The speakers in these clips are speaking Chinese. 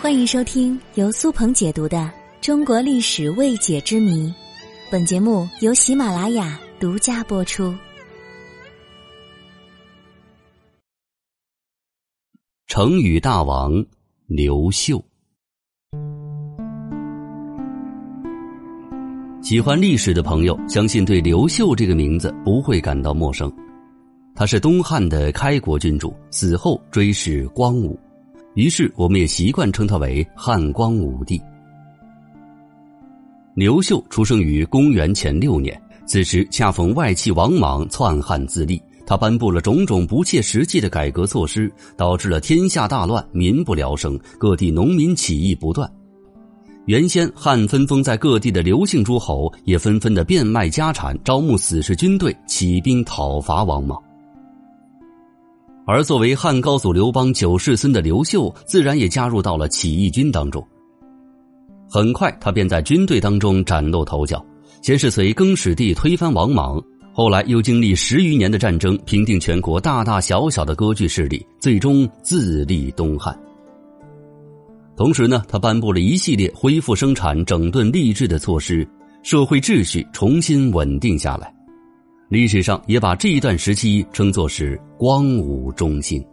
欢迎收听由苏鹏解读的《中国历史未解之谜》，本节目由喜马拉雅独家播出。成语大王刘秀，喜欢历史的朋友相信对刘秀这个名字不会感到陌生。他是东汉的开国君主，死后追谥光武。于是，我们也习惯称他为汉光武帝。刘秀出生于公元前六年，此时恰逢外戚王莽篡汉自立，他颁布了种种不切实际的改革措施，导致了天下大乱，民不聊生，各地农民起义不断。原先汉分封在各地的刘姓诸侯也纷纷的变卖家产，招募死士军队，起兵讨伐王莽。而作为汉高祖刘邦九世孙的刘秀，自然也加入到了起义军当中。很快，他便在军队当中崭露头角。先是随更始帝推翻王莽，后来又经历十余年的战争，平定全国大大小小的割据势力，最终自立东汉。同时呢，他颁布了一系列恢复生产、整顿吏治的措施，社会秩序重新稳定下来。历史上也把这一段时期称作是光武中兴，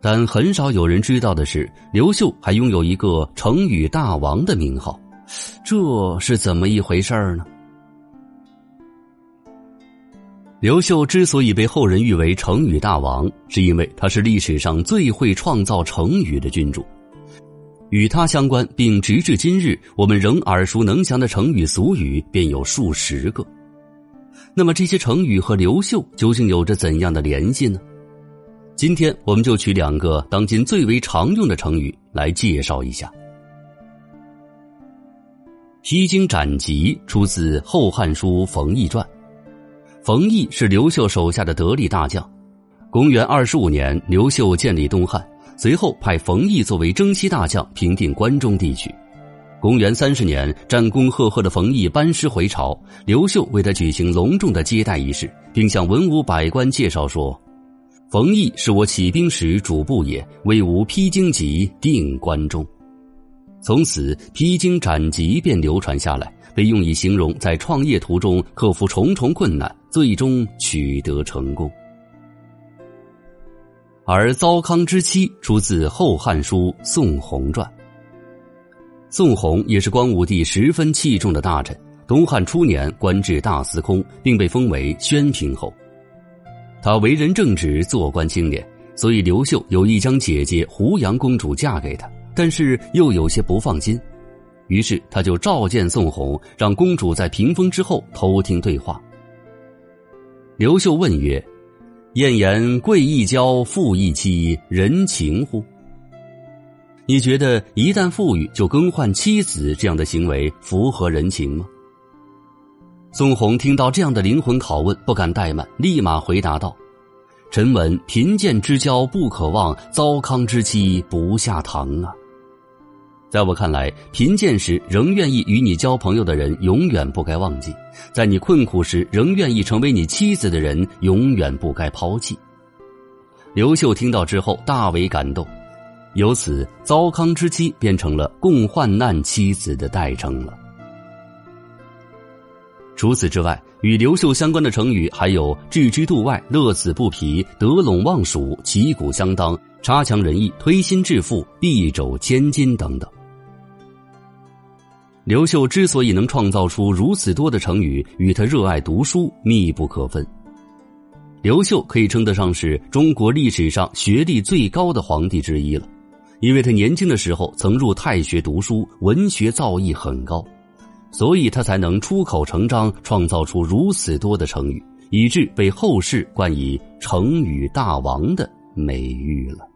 但很少有人知道的是，刘秀还拥有一个成语大王的名号，这是怎么一回事儿呢？刘秀之所以被后人誉为成语大王，是因为他是历史上最会创造成语的君主。与他相关，并直至今日我们仍耳熟能详的成语俗语便有数十个。那么这些成语和刘秀究竟有着怎样的联系呢？今天我们就取两个当今最为常用的成语来介绍一下。披荆斩棘出自《后汉书·冯异传》，冯异是刘秀手下的得力大将。公元二十五年，刘秀建立东汉。随后派冯异作为征西大将，平定关中地区。公元三十年，战功赫赫的冯异班师回朝，刘秀为他举行隆重的接待仪式，并向文武百官介绍说：“冯异是我起兵时主簿也，为吾披荆棘，定关中。”从此，披荆斩棘便流传下来，被用以形容在创业途中克服重重困难，最终取得成功。而糟糠之妻出自《后汉书·宋弘传》。宋弘也是光武帝十分器重的大臣，东汉初年官至大司空，并被封为宣平侯。他为人正直，做官清廉，所以刘秀有意将姐姐胡杨公主嫁给他，但是又有些不放心，于是他就召见宋弘，让公主在屏风之后偷听对话。刘秀问曰。燕言贵亦交，富亦妻，人情乎？你觉得一旦富裕就更换妻子这样的行为符合人情吗？宋红听到这样的灵魂拷问，不敢怠慢，立马回答道：“臣闻贫贱之交不可忘，糟糠之妻不下堂啊。”在我看来，贫贱时仍愿意与你交朋友的人，永远不该忘记；在你困苦时仍愿意成为你妻子的人，永远不该抛弃。刘秀听到之后大为感动，由此“糟糠之妻”变成了共患难妻子的代称了。除此之外，与刘秀相关的成语还有“置之度外”“乐此不疲”“得陇望蜀”“旗鼓相当”“差强人意”“推心置腹”“敝帚千金”等等。刘秀之所以能创造出如此多的成语，与他热爱读书密不可分。刘秀可以称得上是中国历史上学历最高的皇帝之一了，因为他年轻的时候曾入太学读书，文学造诣很高，所以他才能出口成章，创造出如此多的成语，以致被后世冠以“成语大王”的美誉了。